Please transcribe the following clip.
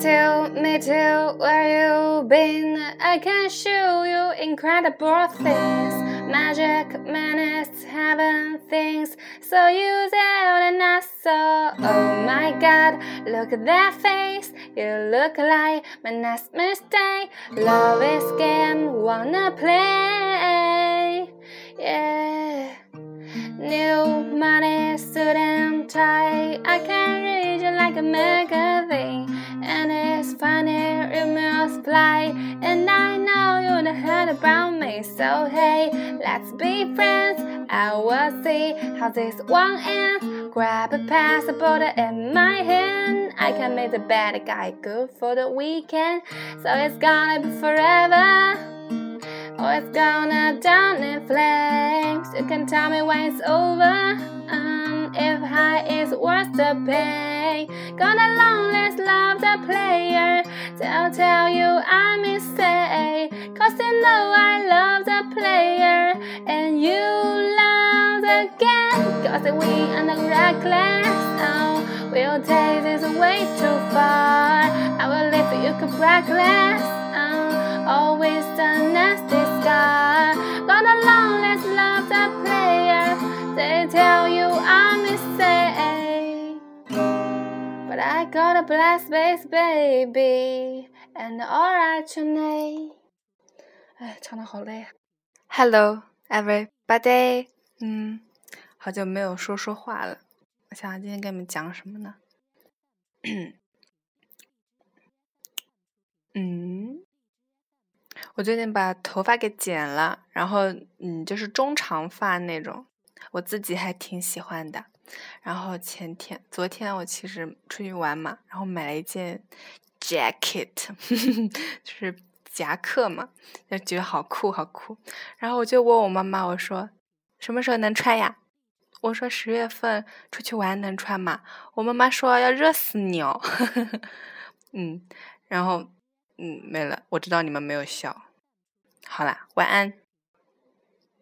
too, me too, where you been? I can show you incredible things. Magic, menace, heaven things. So tell and I saw. Oh my god, look at that face. You look like my next mistake. Love is game, wanna play. Yeah. New money, suit and tie. I can read you like a magazine. Fly. And I know you don't heard about me. So hey, let's be friends. I will see how this one ends. Grab a passport in my hand. I can make the bad guy good for the weekend. So it's gonna be forever. Oh, it's gonna down in flames. You can tell me when it's over. Um, high is worth the pain. Gonna long last love the player. I'll tell you I'm insane. Cause you know I love the player. And you love the game. Cause we are not reckless. Oh, we'll take this way too far. I will leave you could reckless. Um, always But I got a black space baby and alright your name. 哎，唱的好累啊！Hello everybody，嗯，好久没有说说话了。我想想今天跟你们讲什么呢？嗯，我最近把头发给剪了，然后嗯，就是中长发那种，我自己还挺喜欢的。然后前天、昨天我其实出去玩嘛，然后买了一件 jacket，就是夹克嘛，就觉得好酷好酷。然后我就问我妈妈，我说什么时候能穿呀？我说十月份出去玩能穿吗？我妈妈说要热死你哦。嗯，然后嗯没了，我知道你们没有笑。好啦，晚安。